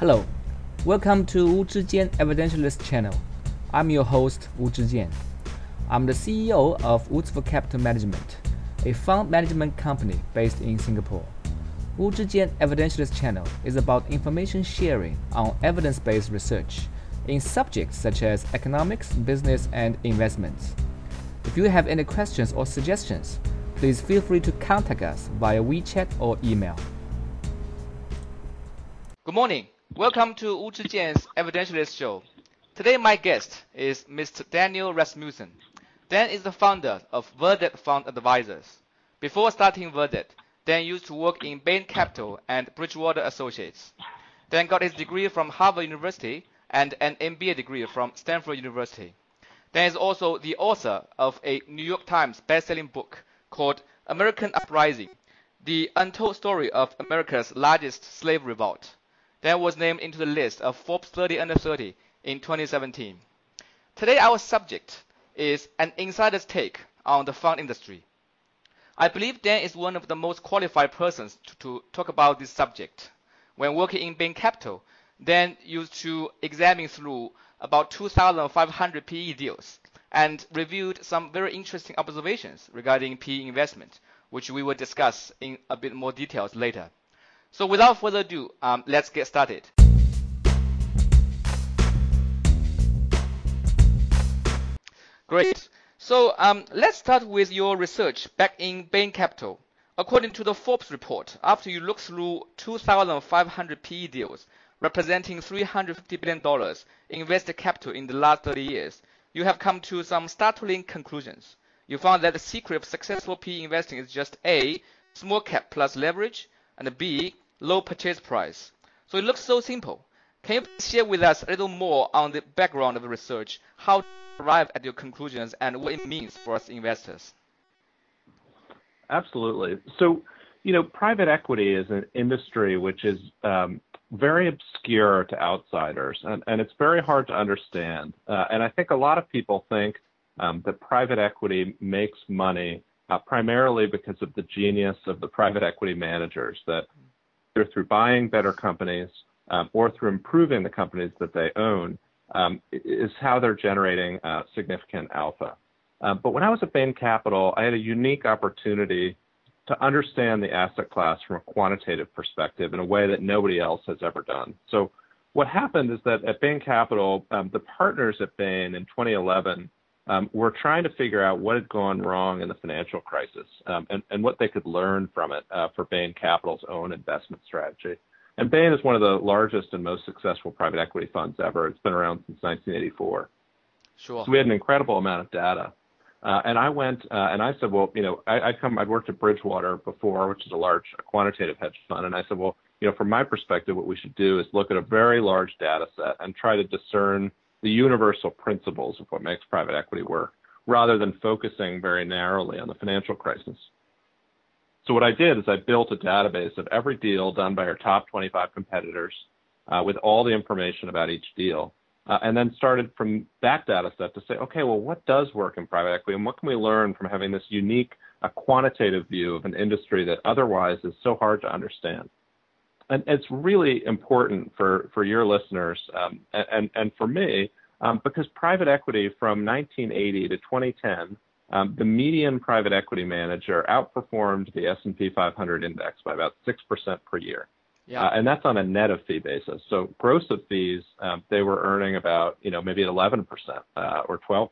Hello, welcome to Wu Zhijian Evidentialist channel. I'm your host Wu Zhijian. I'm the CEO of Woodsford Capital Management, a fund management company based in Singapore. Wu Zhijian Evidentialist channel is about information sharing on evidence-based research in subjects such as economics, business, and investments. If you have any questions or suggestions, please feel free to contact us via WeChat or email. Good morning. Welcome to Wu Zhijian's Evidentialist Show. Today my guest is Mr. Daniel Rasmussen. Dan is the founder of Verdad Fund Advisors. Before starting Verdad, Dan used to work in Bain Capital and Bridgewater Associates. Dan got his degree from Harvard University and an MBA degree from Stanford University. Dan is also the author of a New York Times best-selling book called American Uprising: The Untold Story of America's Largest Slave Revolt that was named into the list of Forbes 30 Under 30 in 2017. Today, our subject is an insider's take on the fund industry. I believe Dan is one of the most qualified persons to, to talk about this subject. When working in Bain Capital, Dan used to examine through about 2,500 PE deals and reviewed some very interesting observations regarding PE investment, which we will discuss in a bit more details later. So without further ado, um, let's get started. Great. So um, let's start with your research back in Bain Capital. According to the Forbes report, after you look through 2,500 PE deals representing $350 billion invested capital in the last 30 years, you have come to some startling conclusions. You found that the secret of successful PE investing is just A, small cap plus leverage, and B, low purchase price. So it looks so simple. Can you share with us a little more on the background of the research, how to arrive at your conclusions, and what it means for us investors? Absolutely. So, you know, private equity is an industry which is um, very obscure to outsiders, and, and, it's very hard to understand. Uh, and I think a lot of people think um, that private equity makes money uh, primarily because of the genius of the private equity managers that either through buying better companies um, or through improving the companies that they own, um, is how they're generating uh, significant alpha. Uh, but when I was at Bain Capital, I had a unique opportunity to understand the asset class from a quantitative perspective in a way that nobody else has ever done. So what happened is that at Bain Capital, um, the partners at Bain in 2011 um, were trying to figure out what had gone wrong in the financial crisis um, and, and, what they could learn from it uh, for Bain Capital's own investment strategy. And Bain is one of the largest and most successful private equity funds ever. It's been around since 1984. Sure. So we had an incredible amount of data. Uh, and I went uh, and I said, well, you know, I, I'd come, I'd worked at Bridgewater before, which is a large quantitative hedge fund. And I said, well, you know, from my perspective, what we should do is look at a very large data set and try to discern the universal principles of what makes private equity work, rather than focusing very narrowly on the financial crisis. So what I did is I built a database of every deal done by our top 25 competitors uh, with all the information about each deal. Uh, and then started from that data set to say, okay, well, what does work in private equity and what can we learn from having this unique uh, quantitative view of an industry that otherwise is so hard to understand? And it's really important for, for your listeners um, and, and for me um, because private equity from 1980 to 2010, um, the median private equity manager outperformed the S&P 500 index by about 6% per year. Yeah. Uh, and that's on a net of fee basis. So gross of fees, um, they were earning about, you know, maybe 11% uh, or 12%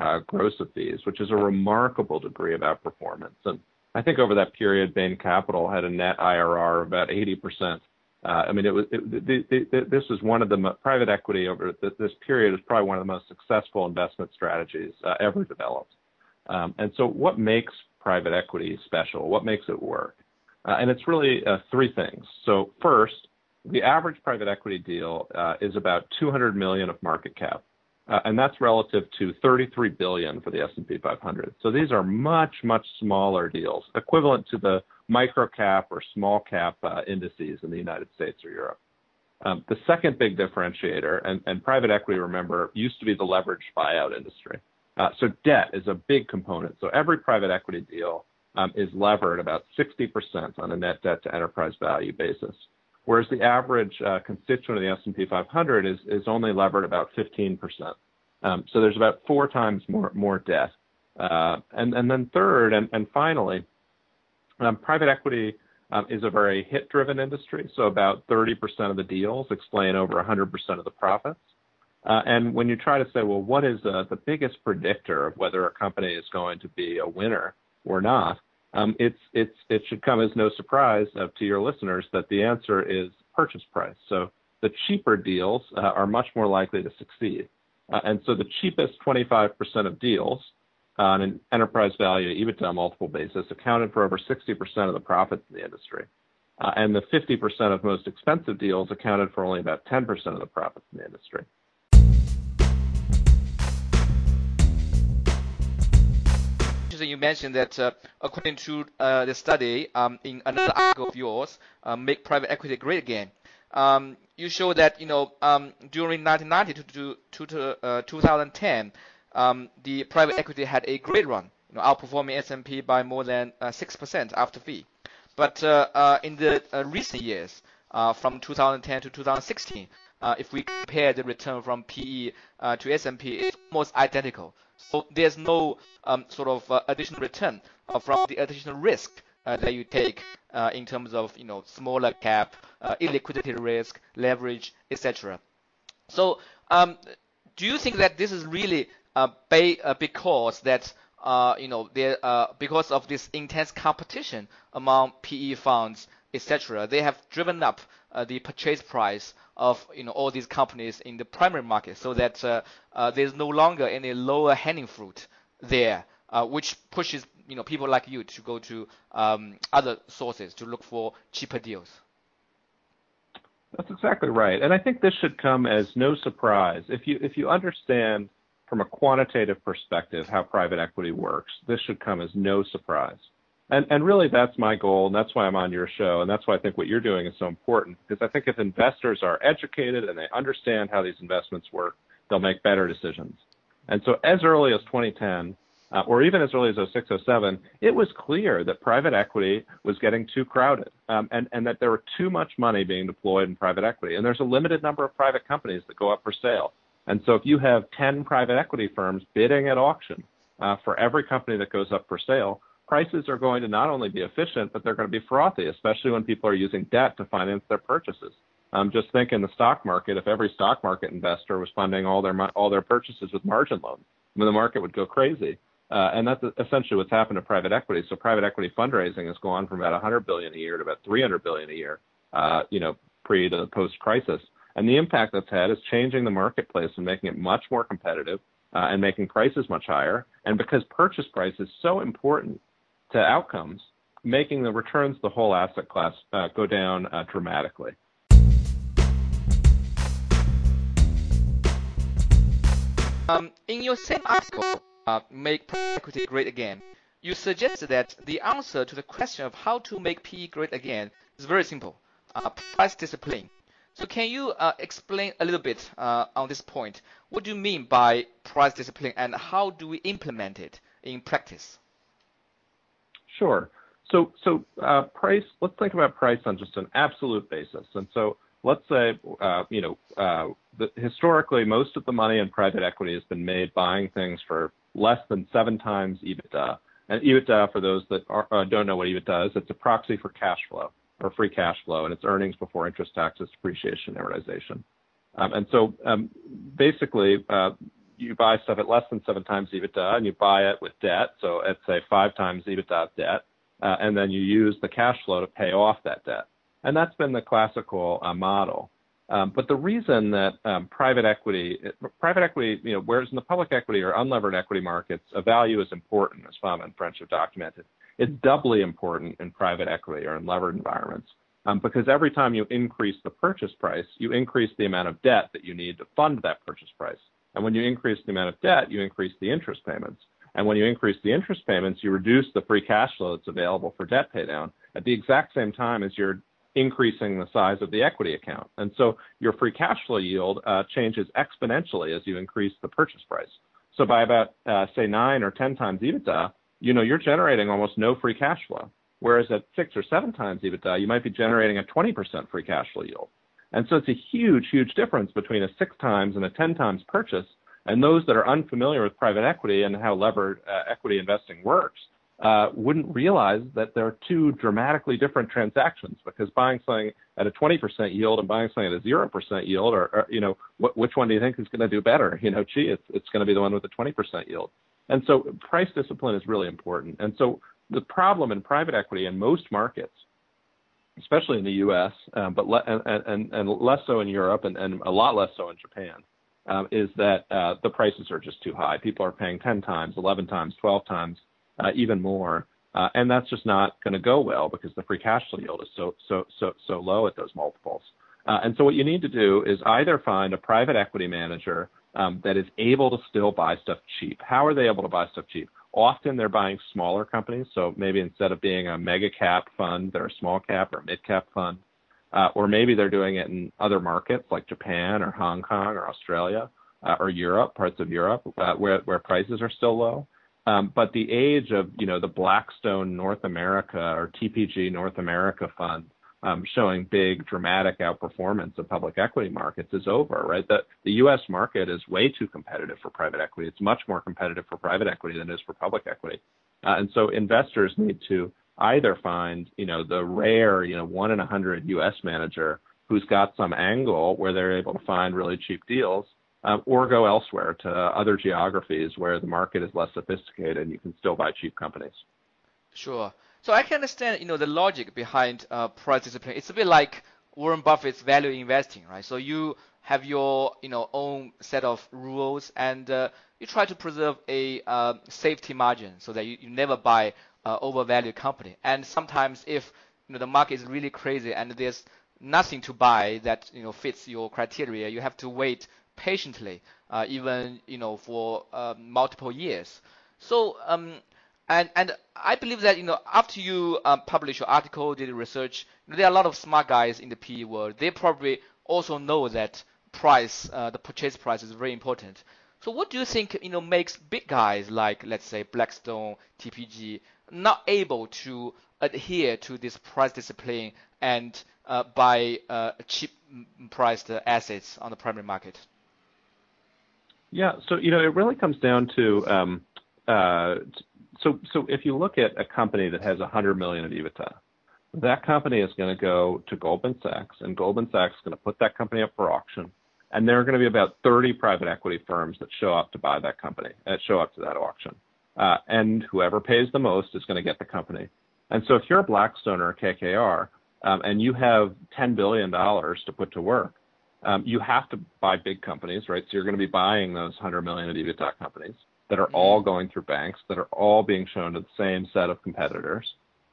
uh, gross of fees, which is a remarkable degree of outperformance. And I think over that period, Bain Capital had a net IRR of about 80%. Uh, I mean, it was this was one of the private equity over this period is probably one of the most successful investment strategies uh, ever developed. Um, and so, what makes private equity special? What makes it work? Uh, and it's really three things. So, first, the average private equity deal is about 200 million of market cap. Uh, and that's relative to 33 billion for the S&P 500. So these are much, much smaller deals, equivalent to the micro cap or small cap uh, indices in the United States or Europe. Um, the second big differentiator, and, and, private equity, remember, used to be the leveraged buyout industry. Uh, so debt is a big component. So every private equity deal um, is levered about 60% on a net debt to enterprise value basis. whereas the average uh, constituent of the S&P 500 is, is only levered about 15%. Um, so there's about four times more, more debt. Uh, and, and then third, and, and finally, um, private equity um, is a very hit-driven industry. So about 30% of the deals explain over 100% of the profits. Uh, and when you try to say, well, what is uh, the biggest predictor of whether a company is going to be a winner or not, um, it's, it's, it should come as no surprise uh, to your listeners that the answer is purchase price. So the cheaper deals uh, are much more likely to succeed. Uh, and so the cheapest 25% of deals on an enterprise value EBITDA multiple basis accounted for over 60% of the profits in the industry. Uh, and the 50% of most expensive deals accounted for only about 10% of the profits in the industry. you mentioned that uh, according to uh, the study um, in another article of yours, uh, "Make Private Equity Great Again," um, you show that you know um, during 1990 to, to, to 2010, um, the private equity had a great run, you know, outperforming S&P by more than uh, six percent after fee. But uh, uh, in the recent years, from 2010 to 2016, if we compare the return from PE to S&P, it's almost identical. So there's no um, sort of uh, additional return uh, from the additional risk uh, that you take in terms of you know smaller cap, illiquidity risk, leverage, etc. So um, do you think that this is really because that uh, you know, uh, because of this intense competition among PE funds, etc., they have driven up uh, the purchase price of you know all these companies in the primary market, so that uh, uh, there's no longer any lower hanging fruit there, uh, which pushes you know people like you to go to um, other sources to look for cheaper deals. That's exactly right, and I think this should come as no surprise if you if you understand from a quantitative perspective how private equity works. This should come as no surprise. And, and really, that's my goal, and that's why I'm on your show, and that's why I think what you're doing is so important. Because I think if investors are educated and they understand how these investments work, they'll make better decisions. And so, as early as 2010, uh, or even as early as 06, 07, it was clear that private equity was getting too crowded, um, and, and that there were too much money being deployed in private equity. And there's a limited number of private companies that go up for sale. And so, if you have 10 private equity firms bidding at auction uh, for every company that goes up for sale, prices are going to not only be efficient, but they're going to be frothy, especially when people are using debt to finance their purchases. Um, just think in the stock market, if every stock market investor was funding all their all their purchases with margin loans, I mean, the market would go crazy. Uh, and that's essentially what's happened to private equity. So private equity fundraising has gone from about 100 billion a year to about 300 billion a year, uh, you know, pre to post crisis. And the impact that's had is changing the marketplace and making it much more competitive uh, and making prices much higher. And because purchase price is so important to outcomes, making the returns the whole asset class uh, go down uh, dramatically. Um, in your same article, uh, Make Private Equity Great Again, you suggested that the answer to the question of how to make PE great again is very simple uh, price discipline. So, can you uh, explain a little bit uh, on this point? What do you mean by price discipline and how do we implement it in practice? Sure. So, so uh, price. Let's think about price on just an absolute basis. And so, let's say, uh, you know, uh, the, historically, most of the money in private equity has been made buying things for less than seven times EBITDA. And EBITDA, for those that are, uh, don't know what EBITDA is, it's a proxy for cash flow or free cash flow, and it's earnings before interest, taxes, depreciation, amortization. Um, and so, um, basically, uh, you buy stuff at less than seven times EBITDA and you buy it with debt, so at say five times EBITDA debt, uh, and then you use the cash flow to pay off that debt. And that's been the classical uh, model. Um, but the reason that um, private equity, private equity, you know, whereas in the public equity or unlevered equity markets, a value is important, as Fama and French have documented. It's doubly important in private equity or in levered environments um, because every time you increase the purchase price, you increase the amount of debt that you need to fund that purchase price. And when you increase the amount of debt, you increase the interest payments. And when you increase the interest payments, you reduce the free cash flow that's available for debt paydown at the exact same time as you're increasing the size of the equity account. And so your free cash flow yield uh, changes exponentially as you increase the purchase price. So by about, uh, say, nine or 10 times EBITDA, you know, you're generating almost no free cash flow. Whereas at six or seven times EBITDA, you might be generating a 20% free cash flow yield. And so it's a huge, huge difference between a six times and a 10 times purchase. And those that are unfamiliar with private equity and how levered uh, equity investing works uh, wouldn't realize that there are two dramatically different transactions because buying something at a 20% yield and buying something at a 0% yield, or, or you know, wh- which one do you think is going to do better? You know, gee, it's, it's going to be the one with the 20% yield. And so price discipline is really important. And so the problem in private equity in most markets, especially in the U.S., um, but le- and, and, and less so in Europe and, and a lot less so in Japan, um, is that uh, the prices are just too high. People are paying 10 times, 11 times, 12 times, uh, even more. Uh, and that's just not going to go well because the free cash flow yield is so so so so low at those multiples. Uh, and so what you need to do is either find a private equity manager um, that is able to still buy stuff cheap. How are they able to buy stuff cheap? Often they're buying smaller companies. So maybe instead of being a mega cap fund, they're a small cap or mid cap fund. Uh, or maybe they're doing it in other markets like Japan or Hong Kong or Australia uh, or Europe, parts of Europe, uh, where, where prices are still low. Um, but the age of you know the Blackstone North America or TPG North America fund um, showing big dramatic outperformance of public equity markets is over, right? The, the U.S. market is way too competitive for private equity. It's much more competitive for private equity than it is for public equity. Uh, and so investors need to either find, you know, the rare, you know, one in a hundred U.S. manager who's got some angle where they're able to find really cheap deals, um, or go elsewhere to other geographies where the market is less sophisticated and you can still buy cheap companies. Sure. So I can understand, you know, the logic behind uh, price discipline. It's a bit like Warren Buffett's value investing, right? So you have your, you know, own set of rules, and uh, you try to preserve a uh, safety margin so that you, you never buy uh, overvalued company. And sometimes, if you know the market is really crazy and there's nothing to buy that you know fits your criteria, you have to wait patiently, uh, even you know for uh, multiple years. So um, and and I believe that you know after you um, publish your article, did research, there are a lot of smart guys in the PE world. They probably also know that price, uh, the purchase price is very important. So what do you think you know makes big guys like let's say Blackstone, TPG not able to adhere to this price discipline and uh, buy uh, cheap priced assets on the primary market? Yeah, so you know it really comes down to um, uh, so so if you look at a company that has 100 million of EBITDA, that company is going to go to Goldman Sachs, and Goldman Sachs is going to put that company up for auction, and there are going to be about 30 private equity firms that show up to buy that company, that show up to that auction, uh, and whoever pays the most is going to get the company. And so if you're a Blackstone or a KKR, um, and you have 10 billion dollars to put to work, um, you have to buy big companies, right? So you're going to be buying those 100 million of EBITDA companies that are all mm-hmm. going through banks, that are all being shown to the same set of competitors.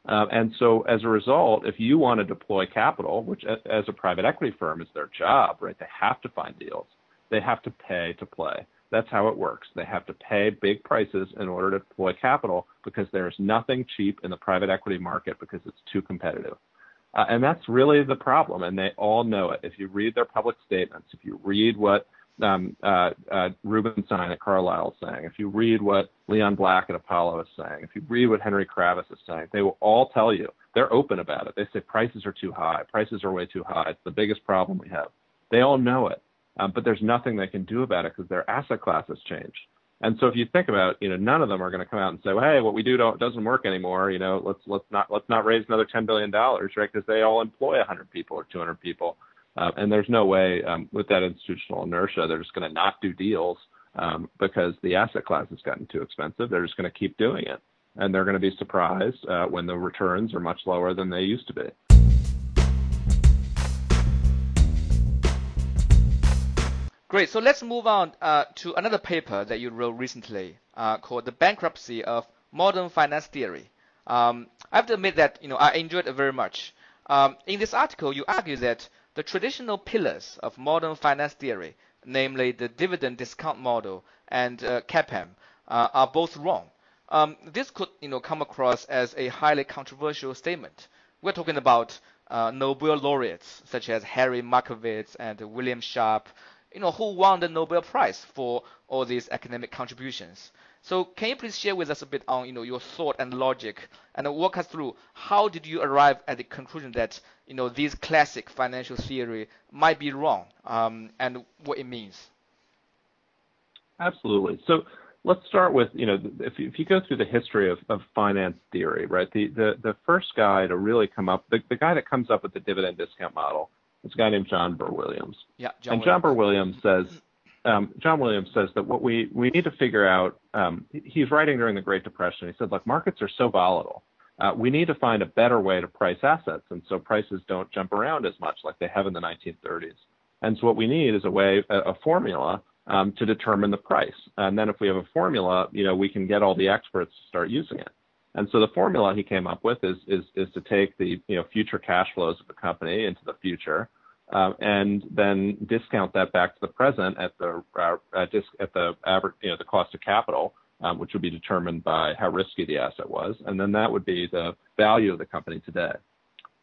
Um, and so as a result, if you want to deploy capital, which as a private equity firm is their job, right? They have to find deals. They have to pay to play. That's how it works. They have to pay big prices in order to deploy capital because there's nothing cheap in the private equity market because it's too competitive. Uh, and that's really the problem, and they all know it. If you read their public statements, if you read what um, uh, uh, Rubenstein at Carlyle is saying, if you read what Leon Black at Apollo is saying, if you read what Henry Kravis is saying, they will all tell you they're open about it. They say prices are too high, prices are way too high. It's the biggest problem we have. They all know it, um, but there's nothing they can do about it because their asset class has changed. And so if you think about, you know, none of them are going to come out and say, well, hey, what we do don't, doesn't work anymore. You know, let's let's not let's not raise another ten billion dollars, right? Because they all employ 100 people or 200 people, uh, and there's no way um, with that institutional inertia they're just going to not do deals um, because the asset class has gotten too expensive. They're just going to keep doing it, and they're going to be surprised uh, when the returns are much lower than they used to be. Great. So let's move on uh, to another paper that you wrote recently uh, called "The Bankruptcy of Modern Finance Theory." Um, I have to admit that you know I enjoyed it very much. Um, in this article, you argue that the traditional pillars of modern finance theory, namely the dividend discount model and uh, CAPM, uh, are both wrong. Um, this could you know come across as a highly controversial statement. We're talking about uh, Nobel laureates such as Harry Markowitz and William Sharpe, you know, who won the Nobel Prize for all these academic contributions. So can you please share with us a bit on you know your thought and logic, and walk us through how did you arrive at the conclusion that you know this classic financial theory might be wrong, um, and what it means? Absolutely. So let's start with you know if you, if you go through the history of, of finance theory, right? The, the the first guy to really come up, the, the guy that comes up with the dividend discount model, is a guy named John Burr Williams. Yeah, John and Williams. John Burr Williams says. Um, John Williams says that what we, we need to figure out, um, he's writing during the Great Depression. He said, look, markets are so volatile. Uh, we need to find a better way to price assets. And so prices don't jump around as much like they have in the 1930s. And so what we need is a way, a, a formula um, to determine the price. And then if we have a formula, you know, we can get all the experts to start using it. And so the formula he came up with is is is to take the you know future cash flows of the company into the future, uh, and then discount that back to the present at the uh, at, disc, at the average you know the cost of capital, um, which would be determined by how risky the asset was, and then that would be the value of the company today.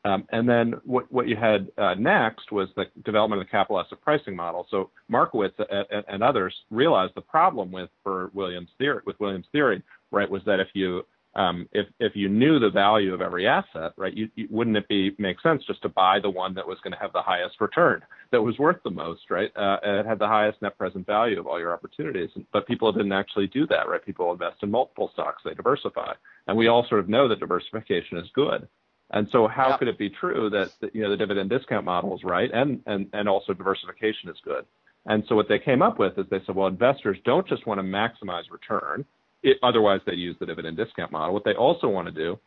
Um, and then what, what you had uh, next was the development of the capital asset pricing model. So Markowitz and, and others realized the problem with for Williams theory with Williams theory, right, was that if you um, if if you knew the value of every asset, right, you, you, wouldn't it be make sense just to buy the one that was going to have the highest return, that was worth the most, right? Uh, it had the highest net present value of all your opportunities. But people didn't actually do that, right? People invest in multiple stocks, they diversify, and we all sort of know that diversification is good. And so, how yep. could it be true that you know the dividend discount model is right, and and and also diversification is good? And so, what they came up with is they said, well, investors don't just want to maximize return it, otherwise, they use the dividend discount model. What they also want to do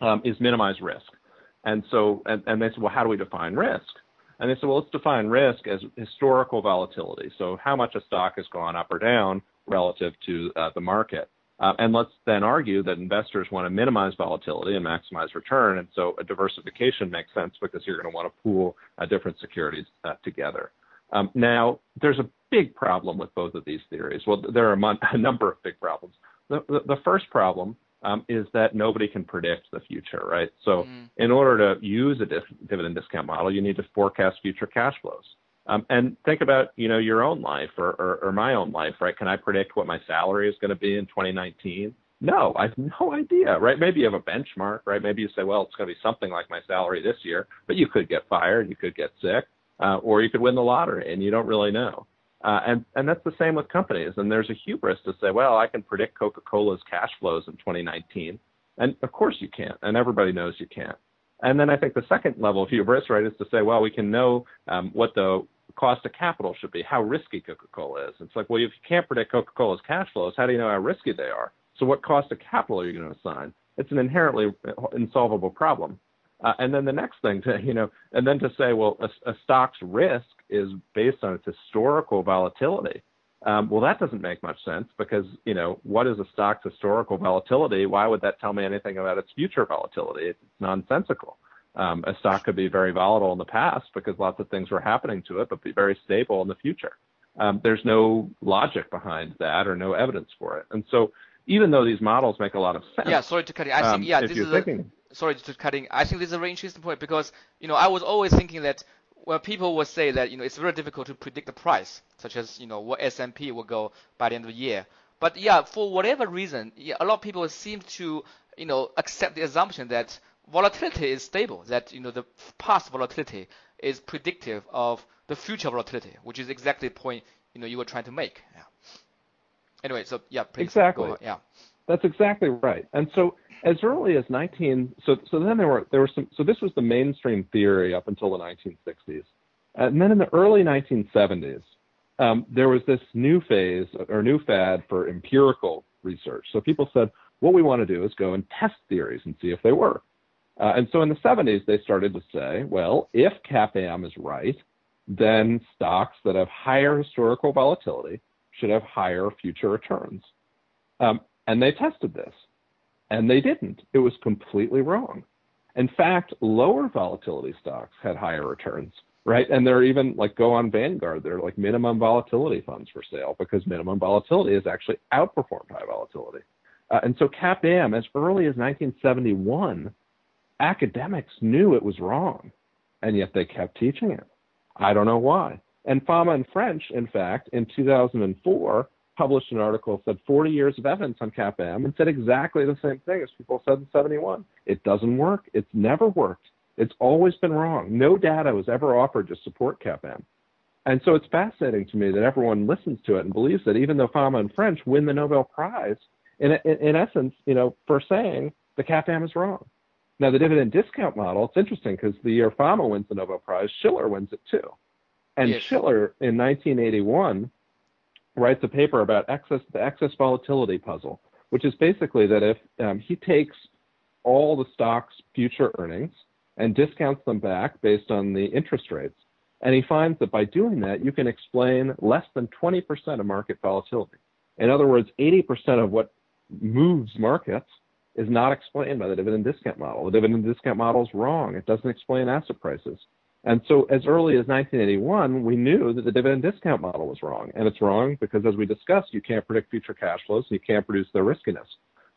um, is minimize risk. And so, and, and they said, well, how do we define risk? And they said, well, let's define risk as historical volatility. So how much a stock has gone up or down relative to uh, the market. Uh, and let's then argue that investors want to minimize volatility and maximize return. And so a diversification makes sense because you're going to want to pool uh, different securities uh, together. Um, now, there's a big problem with both of these theories. Well, there are a, mon- a number of big problems. The, the, the first problem um, is that nobody can predict the future, right? So, mm. in order to use a dividend discount model, you need to forecast future cash flows. Um, and think about, you know, your own life or, or, or my own life, right? Can I predict what my salary is going to be in 2019? No, I have no idea, right? Maybe you have a benchmark, right? Maybe you say, well, it's going to be something like my salary this year, but you could get fired, you could get sick, uh, or you could win the lottery, and you don't really know. Uh, and and that's the same with companies. And there's a hubris to say, well, I can predict Coca-Cola's cash flows in 2019, and of course you can't, and everybody knows you can't. And then I think the second level of hubris, right, is to say, well, we can know um, what the cost of capital should be, how risky Coca-Cola is. It's like, well, if you can't predict Coca-Cola's cash flows, how do you know how risky they are? So what cost of capital are you going to assign? It's an inherently insolvable problem. Uh, and then the next thing to, you know, and then to say, well, a, a stock's risk is based on its historical volatility. Um, well, that doesn't make much sense because, you know, what is a stock's historical volatility? Why would that tell me anything about its future volatility? It's nonsensical. Um, a stock could be very volatile in the past because lots of things were happening to it, but be very stable in the future. Um, there's no logic behind that or no evidence for it. And so, even though these models make a lot of sense, yeah. Sorry to cut you. I think yeah, um, this is a, sorry to cutting. I think this is a very interesting point because you know I was always thinking that well, people would say that you know it's very difficult to predict the price, such as you know what S&P will go by the end of the year. But yeah, for whatever reason, yeah, a lot of people seem to you know accept the assumption that volatility is stable, that you know the past volatility is predictive of the future volatility, which is exactly the point you know you were trying to make. Yeah. Anyway, so yeah, please exactly. Yeah. That's exactly right. And so as early as 19 so so then there were there were some so this was the mainstream theory up until the 1960s. And then in the early 1970s, um, there was this new phase or new fad for empirical research. So people said, what we want to do is go and test theories and see if they work. Uh, and so in the 70s, they started to say, well, if CAPM is right, then stocks that have higher historical volatility should have higher future returns. Um, and they tested this, and they didn't. It was completely wrong. In fact, lower volatility stocks had higher returns, right? And they're even like go on Vanguard, they're like minimum volatility funds for sale because minimum volatility has actually outperformed high volatility. Uh, and so CAPM, as early as 1971, academics knew it was wrong, and yet they kept teaching it. I don't know why. And Fama and French, in fact, in 2004, published an article said 40 years of evidence on CAPM and said exactly the same thing as people said in 71. It doesn't work. It's never worked. It's always been wrong. No data was ever offered to support CAPM. And so it's fascinating to me that everyone listens to it and believes that even though Fama and French win the Nobel Prize, in, in, in essence, you know, for saying the CAPM is wrong. Now, the dividend discount model, it's interesting because the year Fama wins the Nobel Prize, Shiller wins it too. And yes. Shiller in 1981 writes a paper about excess, the excess volatility puzzle, which is basically that if um, he takes all the stock's future earnings and discounts them back based on the interest rates, and he finds that by doing that, you can explain less than 20% of market volatility. In other words, 80% of what moves markets is not explained by the dividend discount model. The dividend discount model is wrong. It doesn't explain asset prices. And so, as early as 1981, we knew that the dividend discount model was wrong. And it's wrong because, as we discussed, you can't predict future cash flows and you can't produce their riskiness.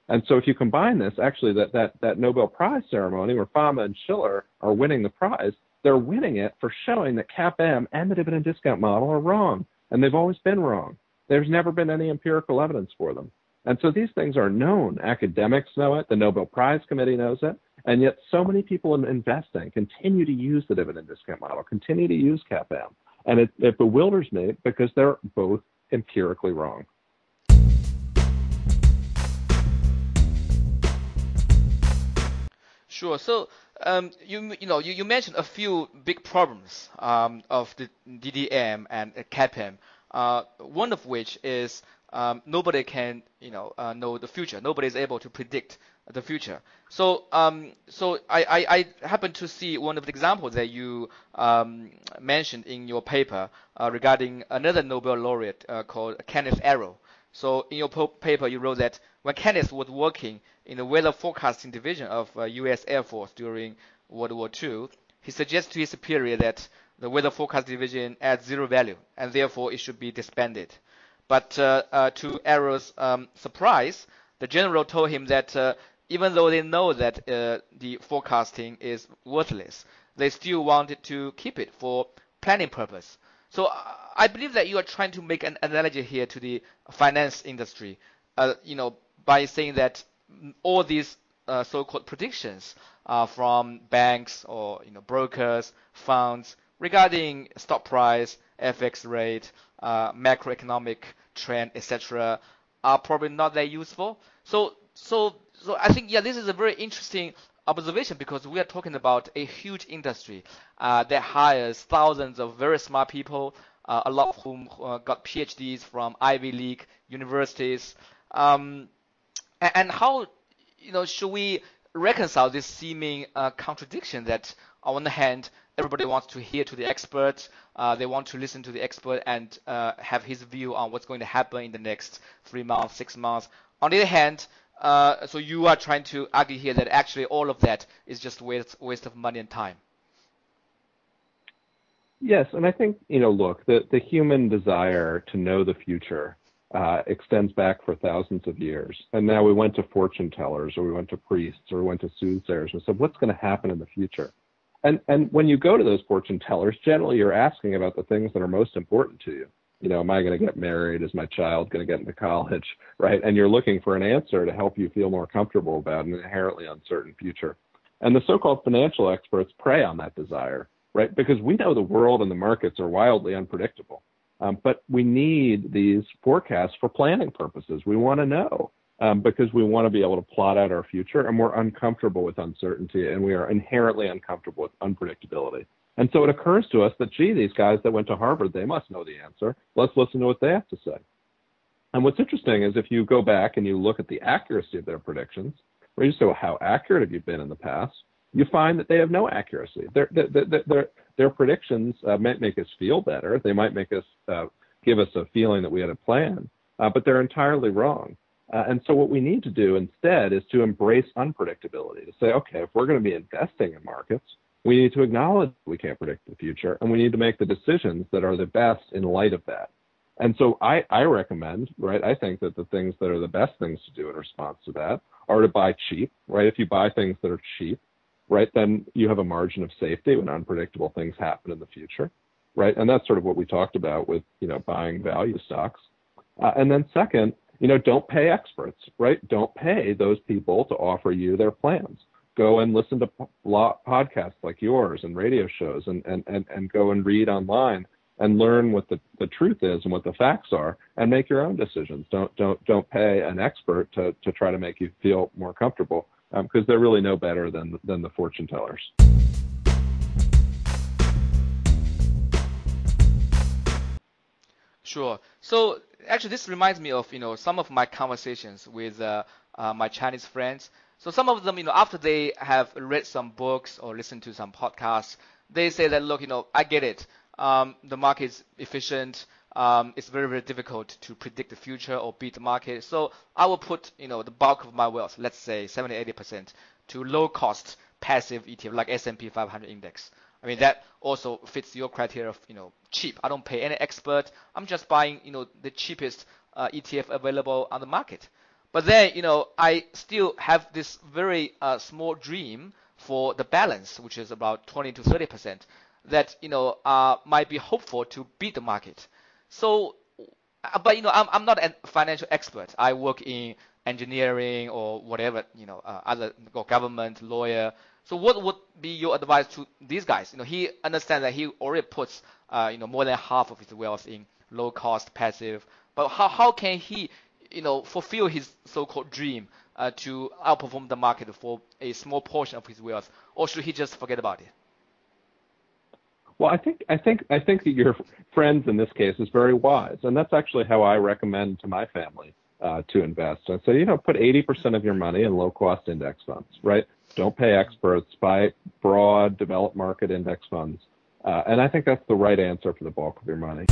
And so, if you combine this, actually, that, that, that Nobel Prize ceremony where Fama and Shiller are winning the prize, they're winning it for showing that CAPM and the dividend discount model are wrong. And they've always been wrong. There's never been any empirical evidence for them. And so these things are known. Academics know it. The Nobel Prize Committee knows it. And yet so many people in investing continue to use the dividend discount model, continue to use CAPM. And it, it bewilders me because they're both empirically wrong. Sure. So um, you you know you, you mentioned a few big problems um, of the DDM and CAPM. Uh, one of which is um, nobody can you know uh, know the future. Nobody is able to predict the future. So um, so I, I, I happen to see one of the examples that you um, mentioned in your paper uh, regarding another Nobel laureate uh, called Kenneth Arrow. So in your paper you wrote that when Kenneth was working in the weather forecasting division of U.S. Uh, Air Force during World War II, he suggested to his superior that the weather forecast division adds zero value and therefore it should be disbanded. But uh, uh, to Arrow's um, surprise, the general told him that uh, even though they know that the forecasting is worthless, they still wanted to keep it for planning purpose. So I believe that you are trying to make an analogy here to the finance industry, uh, you know, by saying that all these uh, so-called predictions uh, from banks or you know brokers, funds regarding stock price, FX rate, uh, macroeconomic trend, etc., are probably not that useful. So, so, so I think yeah, this is a very interesting observation because we are talking about a huge industry uh, that hires thousands of very smart people, uh, a lot of whom uh, got PhDs from Ivy League universities. Um, and, and, how you know should we reconcile this seeming uh, contradiction that on one hand everybody wants to hear to the expert. Uh, they want to listen to the expert and uh, have his view on what's going to happen in the next three months, six months. On the other hand, uh, so you are trying to argue here that actually all of that is just waste waste of money and time. Yes, and I think you know, look, the the human desire to know the future uh, extends back for thousands of years. And now we went to fortune tellers, or we went to priests, or we went to soothsayers, and said, what's going to happen in the future? And and when you go to those fortune tellers, generally you're asking about the things that are most important to you. You know, am I going to get married? Is my child going to get into college? Right? And you're looking for an answer to help you feel more comfortable about an inherently uncertain future. And the so-called financial experts prey on that desire, right? Because we know the world and the markets are wildly unpredictable. Um, but we need these forecasts for planning purposes. We want to know um, because we want to be able to plot out our future and we're uncomfortable with uncertainty and we are inherently uncomfortable with unpredictability. And so it occurs to us that, gee, these guys that went to Harvard, they must know the answer. Let's listen to what they have to say. And what's interesting is if you go back and you look at the accuracy of their predictions, or you say, well, how accurate have you been in the past? You find that they have no accuracy. Their, their, their, their predictions uh, might make us feel better. They might make us uh, give us a feeling that we had a plan, uh, but they're entirely wrong. Uh, and so what we need to do instead is to embrace unpredictability, to say, okay, if we're going to be investing in markets, we need to acknowledge we can't predict the future, and we need to make the decisions that are the best in light of that. And so I, I recommend, right, I think that the things that are the best things to do in response to that are to buy cheap, right? If you buy things that are cheap, right, then you have a margin of safety when unpredictable things happen in the future, right? And that's sort of what we talked about with, you know, buying value stocks. Uh, and then second, you know, don't pay experts, right? Don't pay those people to offer you their plans. Go and listen to podcasts like yours and radio shows and, and, and, and go and read online and learn what the, the truth is and what the facts are and make your own decisions. Don't don't don't pay an expert to, to try to make you feel more comfortable because um, they're really no better than than the fortune tellers. Sure. So actually, this reminds me of you know some of my conversations with uh, uh, my Chinese friends. So some of them, you know, after they have read some books or listened to some podcasts, they say that look, you know, I get it. Um, the market is efficient. Um, it's very very difficult to predict the future or beat the market. So I will put you know the bulk of my wealth, let's say 70 80 percent, to low cost passive ETF like S&P 500 index. I mean that also fits your criteria of you know cheap. I don't pay any expert. I'm just buying you know the cheapest uh, ETF available on the market. But then you know I still have this very uh, small dream for the balance, which is about 20 to 30 percent, that you know uh, might be hopeful to beat the market. So, uh, but you know I'm I'm not a financial expert. I work in engineering or whatever you know uh, other or government lawyer so what would be your advice to these guys? You know, he understands that he already puts, uh, you know, more than half of his wealth in low cost passive. But how, how can he, you know, fulfill his so-called dream uh, to outperform the market for a small portion of his wealth, or should he just forget about it? Well, I think I think I think that your friends in this case is very wise, and that's actually how I recommend to my family uh, to invest. I say, you know, put 80% of your money in low cost index funds, right? Don't pay experts. Buy broad developed market index funds. Uh, and I think that's the right answer for the bulk of your money.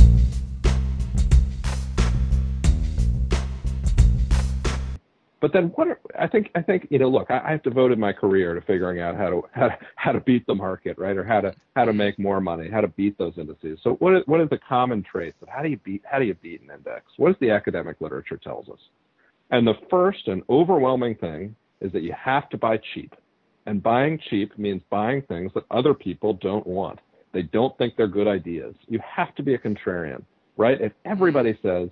But then what are, I think I think you know look I, I've devoted my career to figuring out how to, how to how to beat the market right or how to how to make more money how to beat those indices so what is, what is the common traits of how do you beat how do you beat an index what does the academic literature tells us and the first and overwhelming thing is that you have to buy cheap and buying cheap means buying things that other people don't want. They don't think they're good ideas. You have to be a contrarian, right? If everybody says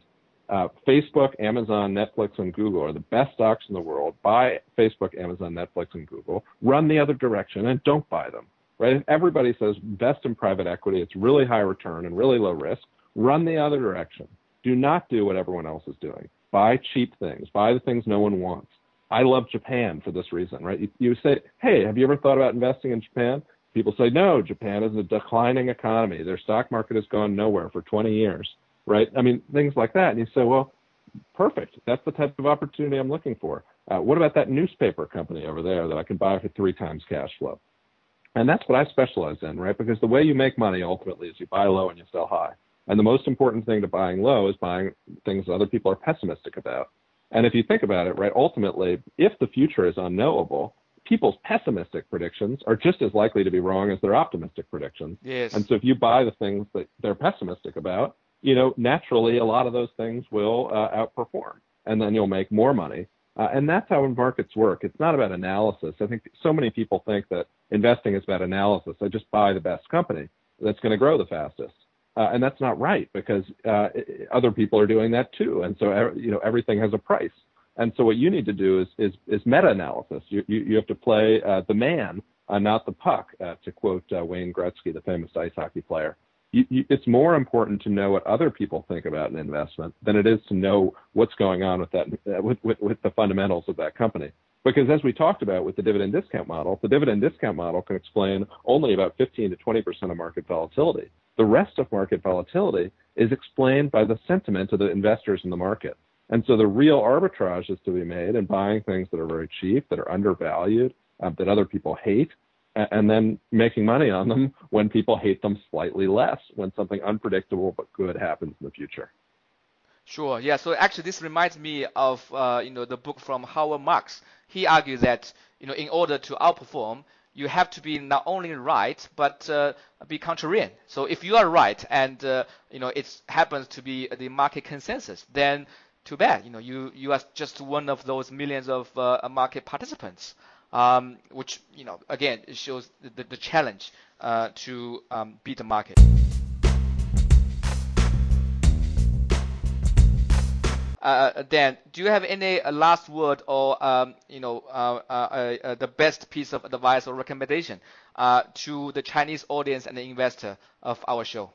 uh, Facebook, Amazon, Netflix, and Google are the best stocks in the world, buy Facebook, Amazon, Netflix, and Google, run the other direction and don't buy them, right? If everybody says invest in private equity, it's really high return and really low risk, run the other direction. Do not do what everyone else is doing. Buy cheap things, buy the things no one wants. I love Japan for this reason, right? You, you say, hey, have you ever thought about investing in Japan? People say, no, Japan is a declining economy. Their stock market has gone nowhere for 20 years, right? I mean, things like that. And you say, well, perfect. That's the type of opportunity I'm looking for. Uh, what about that newspaper company over there that I can buy for three times cash flow? And that's what I specialize in, right? Because the way you make money ultimately is you buy low and you sell high. And the most important thing to buying low is buying things that other people are pessimistic about. And if you think about it, right, ultimately, if the future is unknowable, people's pessimistic predictions are just as likely to be wrong as their optimistic predictions. Yes. And so if you buy the things that they're pessimistic about, you know, naturally a lot of those things will uh, outperform, and then you'll make more money. Uh, and that's how markets work. It's not about analysis. I think so many people think that investing is about analysis. I just buy the best company that's going to grow the fastest. Uh, and that's not right because uh, other people are doing that too. And so, you know, everything has a price. And so what you need to do is, is, is meta-analysis. You, you, you have to play uh, the man, uh, not the puck, uh, to quote Wayne Gretzky, the famous ice hockey player. You, you, it's more important to know what other people think about an investment than it is to know what's going on with that, with, with, with the fundamentals of that company. Because as we talked about with the dividend discount model, the dividend discount model can explain only about 15 to 20% of market volatility. The rest of market volatility is explained by the sentiment of the investors in the market. And so the real arbitrage is to be made in buying things that are very cheap, that are undervalued, uh, that other people hate, and then making money on them when people hate them slightly less, when something unpredictable but good happens in the future. Sure. Yeah. So actually, this reminds me of uh, you know the book from Howard Marks. He argues that you know in order to outperform, you have to be not only right but uh, be contrarian. So if you are right and uh, you know it happens to be the market consensus, then too bad. You know you you are just one of those millions of uh, market participants. Um, which you know again it shows the, the challenge uh, to um, beat the market. uh, Dan, do you have any uh, last word or um, you know uh, uh, uh, the best piece of advice or recommendation to the Chinese audience and the investor of our show?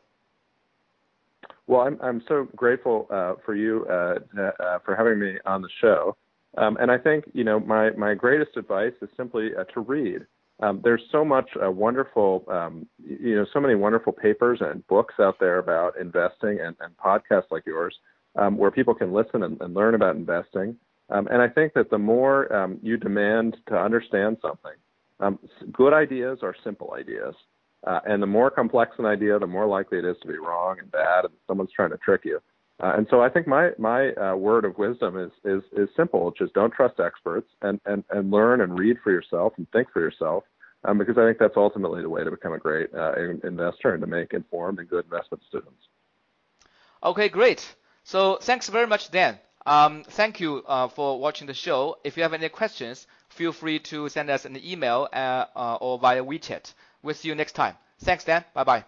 Well, I'm I'm so grateful for you for having me on the show, um, and I think you know my my greatest advice is simply to read. Um, there's so much uh, wonderful, um, you know, so many wonderful papers and books out there about investing and, and podcasts like yours um, where people can listen and, and learn about investing. Um, and I think that the more um, you demand to understand something, good ideas are simple ideas. Uh, and the more complex an idea, the more likely it is to be wrong and bad, and someone's trying to trick you. Uh, and so I think my my uh, word of wisdom is is is simple. Just don't trust experts and and and learn and read for yourself and think for yourself, um, because I think that's ultimately the way to become a great uh, investor and to make informed and good investment decisions. Okay, great. So thanks very much, Dan. Um, thank you uh, for watching the show. If you have any questions, feel free to send us an email uh, uh, or via WeChat. We'll see you next time. Thanks, Dan. Bye bye.